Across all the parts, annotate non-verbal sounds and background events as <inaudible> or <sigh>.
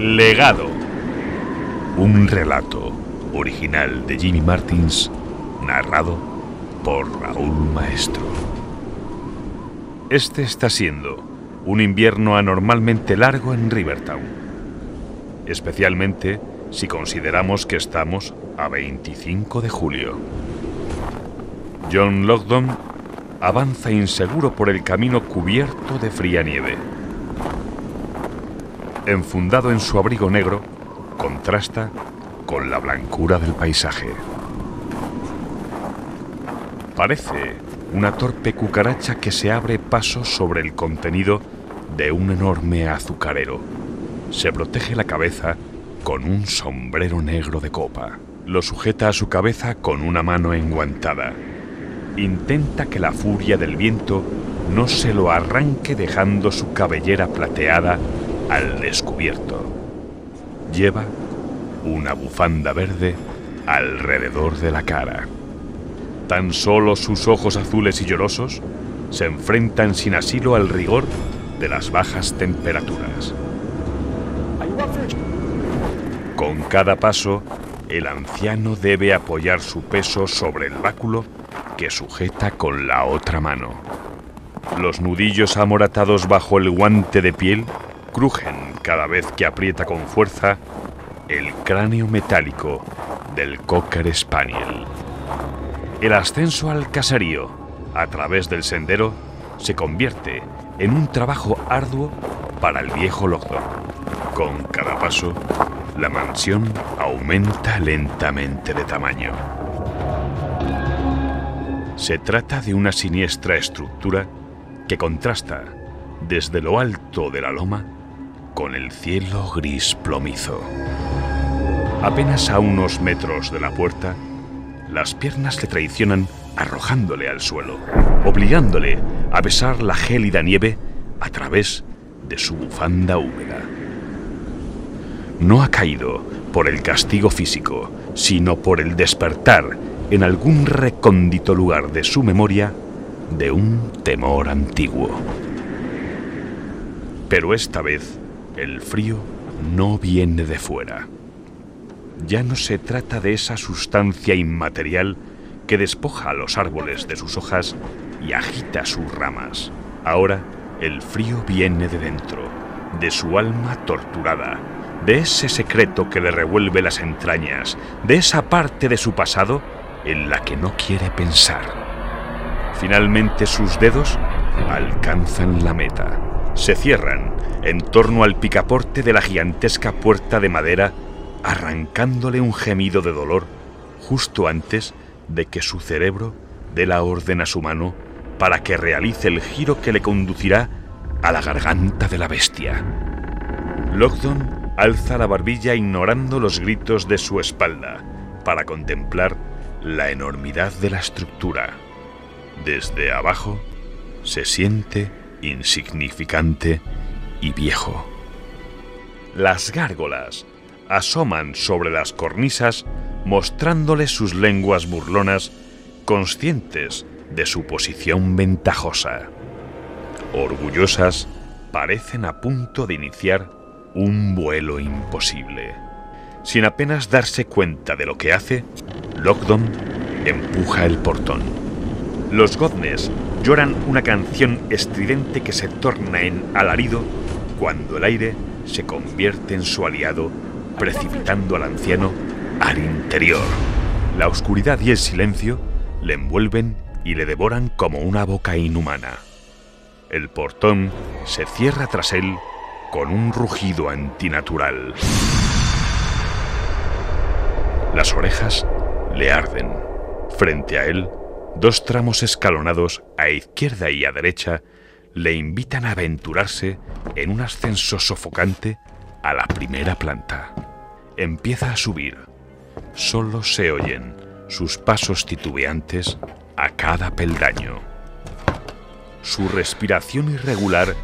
Legado. Un relato original de Jimmy Martins, narrado por Raúl Maestro. Este está siendo un invierno anormalmente largo en Rivertown, especialmente si consideramos que estamos a 25 de julio. John Lockdown avanza inseguro por el camino cubierto de fría nieve. Enfundado en su abrigo negro, contrasta con la blancura del paisaje. Parece una torpe cucaracha que se abre paso sobre el contenido de un enorme azucarero. Se protege la cabeza con un sombrero negro de copa. Lo sujeta a su cabeza con una mano enguantada. Intenta que la furia del viento no se lo arranque dejando su cabellera plateada al descubierto. Lleva una bufanda verde alrededor de la cara. Tan solo sus ojos azules y llorosos se enfrentan sin asilo al rigor de las bajas temperaturas. Con cada paso, el anciano debe apoyar su peso sobre el báculo que sujeta con la otra mano. Los nudillos amoratados bajo el guante de piel crujen cada vez que aprieta con fuerza el cráneo metálico del Cocker Spaniel. El ascenso al caserío a través del sendero se convierte en un trabajo arduo para el viejo Lockdown. Con cada paso, la mansión aumenta lentamente de tamaño. Se trata de una siniestra estructura que contrasta desde lo alto de la loma con el cielo gris plomizo. Apenas a unos metros de la puerta, las piernas le traicionan arrojándole al suelo, obligándole a besar la gélida nieve a través de su bufanda húmeda. No ha caído por el castigo físico, sino por el despertar en algún recóndito lugar de su memoria de un temor antiguo. Pero esta vez el frío no viene de fuera. Ya no se trata de esa sustancia inmaterial que despoja a los árboles de sus hojas y agita sus ramas. Ahora el frío viene de dentro, de su alma torturada, de ese secreto que le revuelve las entrañas, de esa parte de su pasado en la que no quiere pensar. Finalmente sus dedos alcanzan la meta, se cierran en torno al picaporte de la gigantesca puerta de madera, arrancándole un gemido de dolor justo antes de que su cerebro dé la orden a su mano para que realice el giro que le conducirá a la garganta de la bestia. Lockdown alza la barbilla ignorando los gritos de su espalda para contemplar la enormidad de la estructura. Desde abajo se siente insignificante y viejo. Las gárgolas asoman sobre las cornisas mostrándole sus lenguas burlonas conscientes de su posición ventajosa. Orgullosas, parecen a punto de iniciar un vuelo imposible. Sin apenas darse cuenta de lo que hace, Lockdown empuja el portón. Los goznes lloran una canción estridente que se torna en alarido cuando el aire se convierte en su aliado, precipitando al anciano al interior. La oscuridad y el silencio le envuelven y le devoran como una boca inhumana. El portón se cierra tras él con un rugido antinatural. Las orejas le arden. Frente a él, dos tramos escalonados a izquierda y a derecha le invitan a aventurarse en un ascenso sofocante a la primera planta. Empieza a subir. Solo se oyen sus pasos titubeantes a cada peldaño. Su respiración irregular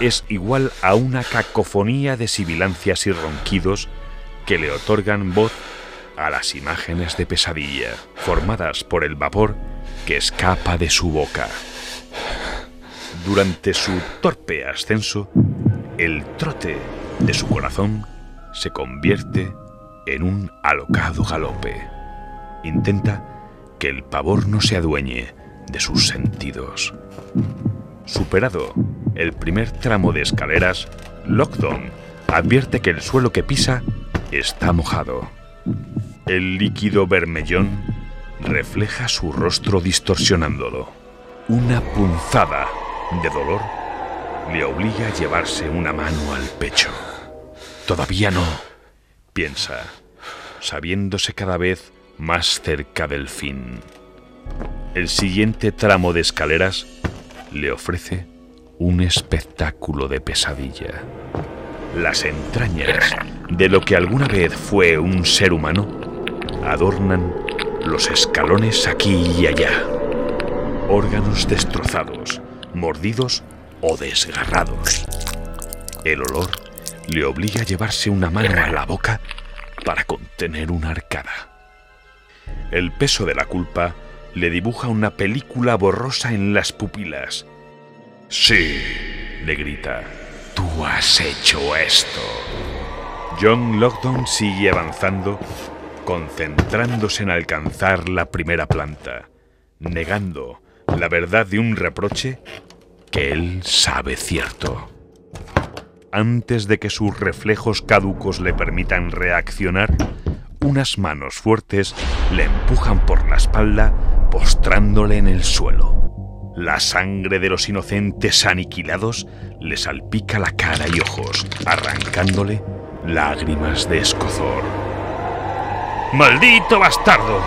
es igual a una cacofonía de sibilancias y ronquidos que le otorgan voz a las imágenes de pesadilla formadas por el vapor que escapa de su boca. Durante su torpe ascenso, el trote de su corazón se convierte en un alocado galope. Intenta que el pavor no se adueñe de sus sentidos. Superado el primer tramo de escaleras, Lockdown advierte que el suelo que pisa está mojado. El líquido vermellón refleja su rostro distorsionándolo. Una punzada de dolor le obliga a llevarse una mano al pecho. Todavía no, piensa, sabiéndose cada vez más cerca del fin. El siguiente tramo de escaleras le ofrece un espectáculo de pesadilla. Las entrañas de lo que alguna vez fue un ser humano adornan los escalones aquí y allá. Órganos destrozados, mordidos o desgarrados. El olor le obliga a llevarse una mano a la boca para contener una arcada. El peso de la culpa le dibuja una película borrosa en las pupilas. Sí, le grita, tú has hecho esto. John Lockdown sigue avanzando, concentrándose en alcanzar la primera planta, negando la verdad de un reproche que él sabe cierto. Antes de que sus reflejos caducos le permitan reaccionar, unas manos fuertes le empujan por la espalda, postrándole en el suelo. La sangre de los inocentes aniquilados le salpica la cara y ojos, arrancándole lágrimas de escozor. ¡Maldito bastardo!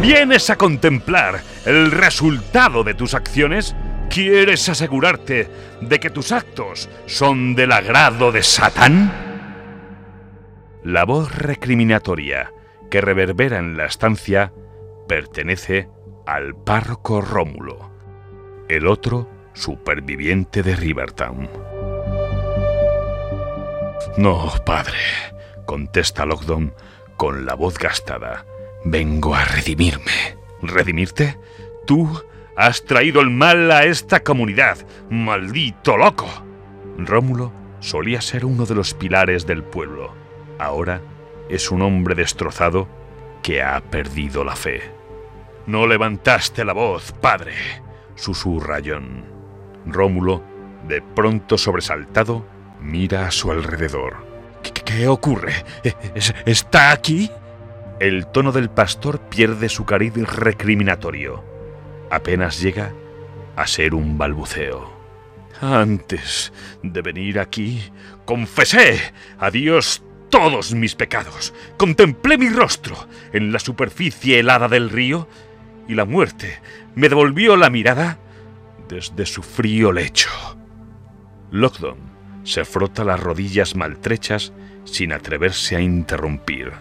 ¿Vienes a contemplar el resultado de tus acciones? ¿Quieres asegurarte de que tus actos son del agrado de Satán? La voz recriminatoria que reverbera en la estancia pertenece al párroco Rómulo, el otro superviviente de Rivertown. No, padre, contesta Lockdown con la voz gastada. Vengo a redimirme. ¿Redimirte? Tú has traído el mal a esta comunidad, maldito loco. Rómulo solía ser uno de los pilares del pueblo. Ahora es un hombre destrozado que ha perdido la fe. No levantaste la voz, padre, susurra John. Rómulo, de pronto sobresaltado, mira a su alrededor. ¿Qué, ocurre? ¿E-, ¿Está aquí? El tono del pastor pierde su cariz recriminatorio. Apenas llega a ser un balbuceo. Antes de venir aquí, confesé a Dios todos mis pecados. Contemplé mi rostro en la superficie helada del río y la muerte me devolvió la mirada desde su frío lecho. Lockdown se frota las rodillas maltrechas sin atreverse a interrumpir.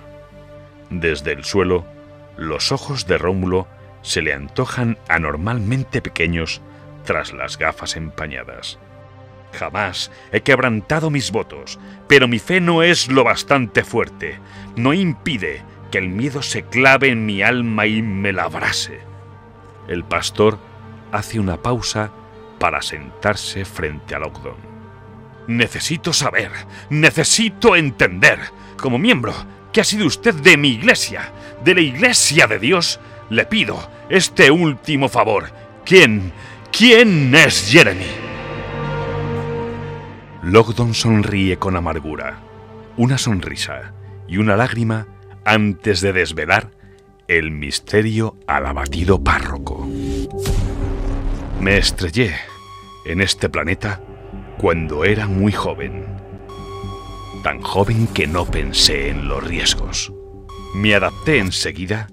Desde el suelo, los ojos de Rómulo se le antojan anormalmente pequeños tras las gafas empañadas. Jamás he quebrantado mis votos, pero mi fe no es lo bastante fuerte. No impide que el miedo se clave en mi alma y me la abrase. El pastor hace una pausa para sentarse frente a Lockdown. Necesito saber, necesito entender, como miembro que ha sido usted de mi iglesia, de la iglesia de Dios, le pido este último favor. ¿Quién, quién es Jeremy? Lockdown sonríe con amargura, una sonrisa y una lágrima antes de desvelar el misterio al abatido párroco. Me estrellé en este planeta cuando era muy joven, tan joven que no pensé en los riesgos. Me adapté enseguida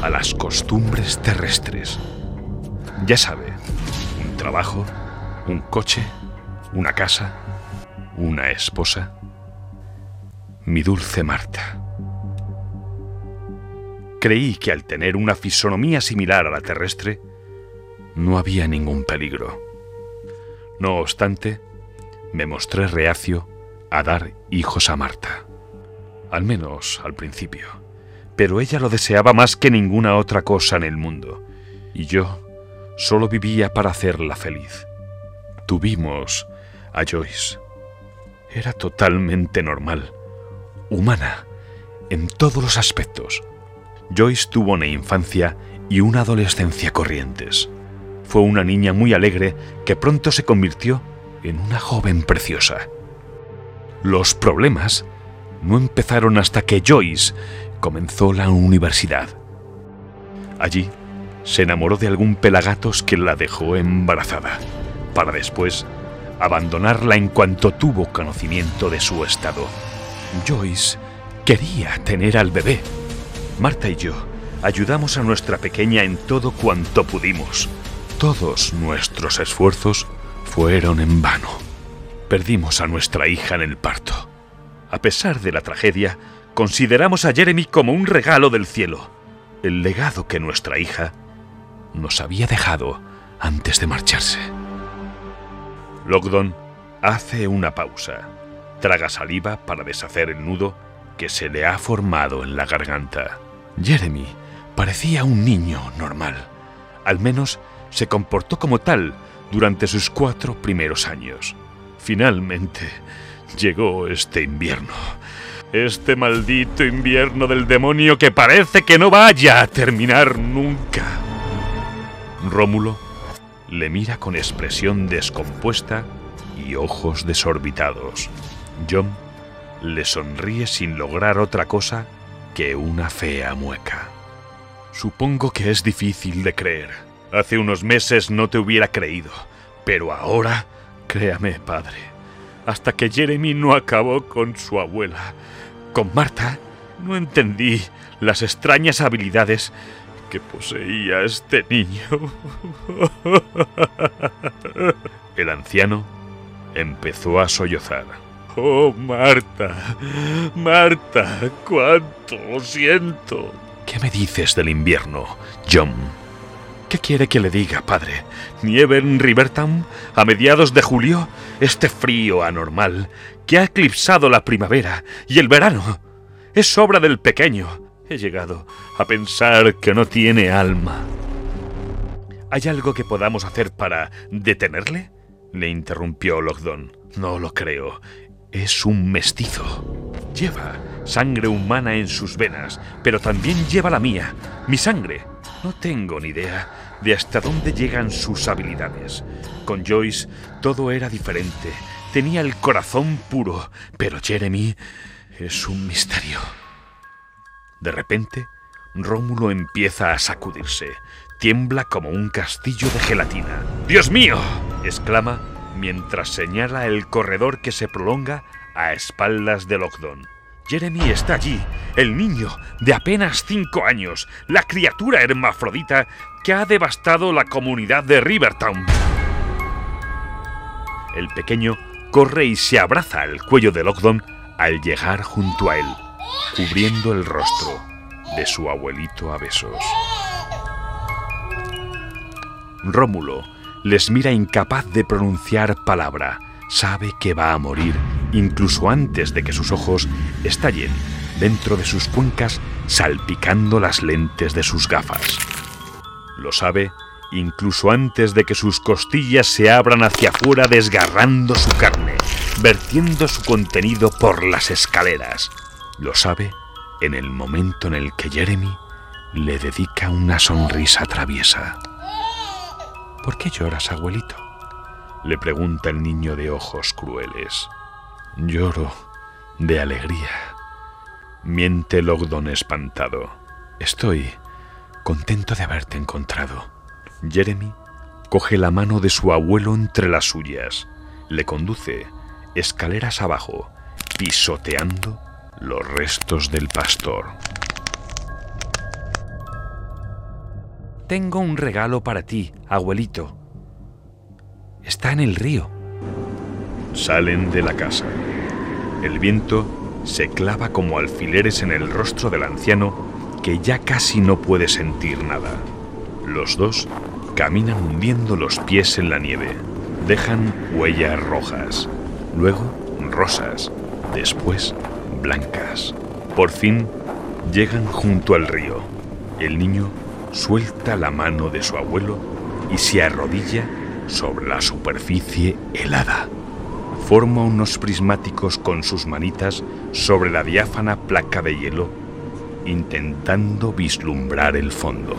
a las costumbres terrestres. Ya sabe, un trabajo, un coche, una casa, una esposa, mi dulce Marta. Creí que al tener una fisonomía similar a la terrestre, no había ningún peligro. No obstante, me mostré reacio a dar hijos a Marta, al menos al principio, pero ella lo deseaba más que ninguna otra cosa en el mundo, y yo solo vivía para hacerla feliz. Tuvimos a Joyce, era totalmente normal. humana, en todos los aspectos. Joyce tuvo una infancia y una adolescencia corrientes. Fue una niña muy alegre que pronto se convirtió en una joven preciosa. Los problemas no empezaron hasta que Joyce comenzó la universidad. Allí se enamoró de algún pelagatos que la dejó embarazada, para después abandonarla en cuanto tuvo conocimiento de su estado. Joyce quería tener al bebé. Marta y yo ayudamos a nuestra pequeña en todo cuanto pudimos. Todos nuestros esfuerzos fueron en vano. Perdimos a nuestra hija en el parto. A pesar de la tragedia, consideramos a Jeremy como un regalo del cielo, el legado que nuestra hija nos había dejado antes de marcharse. Logdon hace una pausa, traga saliva para deshacer el nudo que se le ha formado en la garganta. Jeremy parecía un niño normal. Al menos se comportó como tal durante sus cuatro primeros años. Finalmente llegó este invierno. Este maldito invierno del demonio que parece que no vaya a terminar nunca. Rómulo le mira con expresión descompuesta y ojos desorbitados. John le sonríe sin lograr otra cosa que una fea mueca. Supongo que es difícil de creer. Hace unos meses no te hubiera creído, pero ahora, créame, padre, hasta que Jeremy no acabó con su abuela, con Marta, no entendí las extrañas habilidades que poseía este niño. <laughs> El anciano empezó a sollozar. Oh, Marta, Marta, cuánto lo siento. ¿Qué me dices del invierno, John? ¿Qué quiere que le diga, padre? ¿Nieve en Rivertown a mediados de julio? Este frío anormal que ha eclipsado la primavera y el verano. Es obra del pequeño, He llegado a pensar que no tiene alma. ¿Hay algo que podamos hacer para detenerle? Le interrumpió Logdon. No lo creo. Es un mestizo. Lleva sangre humana en sus venas, pero también lleva la mía, mi sangre. No tengo ni idea de hasta dónde llegan sus habilidades. Con Joyce todo era diferente. Tenía el corazón puro, pero Jeremy es un misterio. De repente, Rómulo empieza a sacudirse. Tiembla como un castillo de gelatina. ¡Dios mío! exclama mientras señala el corredor que se prolonga a espaldas de Lockdown. Jeremy está allí, el niño de apenas cinco años, la criatura hermafrodita que ha devastado la comunidad de Rivertown. El pequeño corre y se abraza al cuello de Lockdown al llegar junto a él cubriendo el rostro de su abuelito a besos. Rómulo les mira incapaz de pronunciar palabra. Sabe que va a morir incluso antes de que sus ojos estallen dentro de sus cuencas salpicando las lentes de sus gafas. Lo sabe incluso antes de que sus costillas se abran hacia afuera desgarrando su carne, vertiendo su contenido por las escaleras. Lo sabe en el momento en el que Jeremy le dedica una sonrisa traviesa. ¿Por qué lloras, abuelito? le pregunta el niño de ojos crueles. Lloro de alegría. Miente Logdon espantado. Estoy contento de haberte encontrado. Jeremy coge la mano de su abuelo entre las suyas, le conduce escaleras abajo, pisoteando los restos del pastor. Tengo un regalo para ti, abuelito. Está en el río. Salen de la casa. El viento se clava como alfileres en el rostro del anciano que ya casi no puede sentir nada. Los dos caminan hundiendo los pies en la nieve. Dejan huellas rojas, luego rosas, después blancas. Por fin llegan junto al río. El niño suelta la mano de su abuelo y se arrodilla sobre la superficie helada. Forma unos prismáticos con sus manitas sobre la diáfana placa de hielo, intentando vislumbrar el fondo.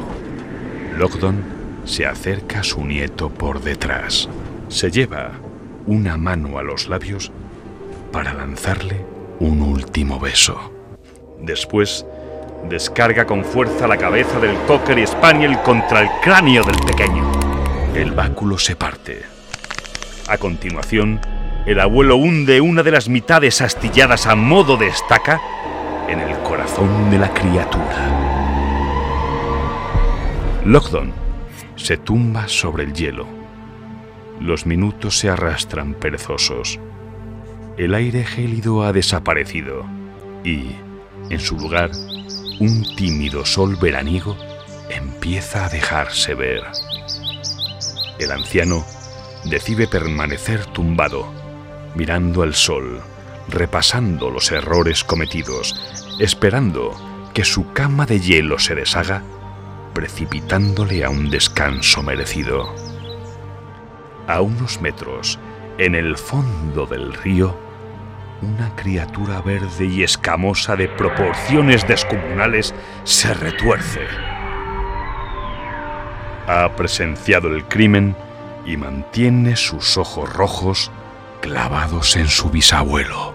Lockdown se acerca a su nieto por detrás. Se lleva una mano a los labios para lanzarle un último beso. Después, descarga con fuerza la cabeza del Cocker Spaniel contra el cráneo del pequeño. El báculo se parte. A continuación, el abuelo hunde una de las mitades astilladas a modo de estaca en el corazón de la criatura. Lockdown se tumba sobre el hielo. Los minutos se arrastran perezosos. El aire gélido ha desaparecido y, en su lugar, un tímido sol veraniego empieza a dejarse ver. El anciano decide permanecer tumbado, mirando al sol, repasando los errores cometidos, esperando que su cama de hielo se deshaga, precipitándole a un descanso merecido. A unos metros, en el fondo del río, una criatura verde y escamosa de proporciones descomunales se retuerce. Ha presenciado el crimen y mantiene sus ojos rojos clavados en su bisabuelo.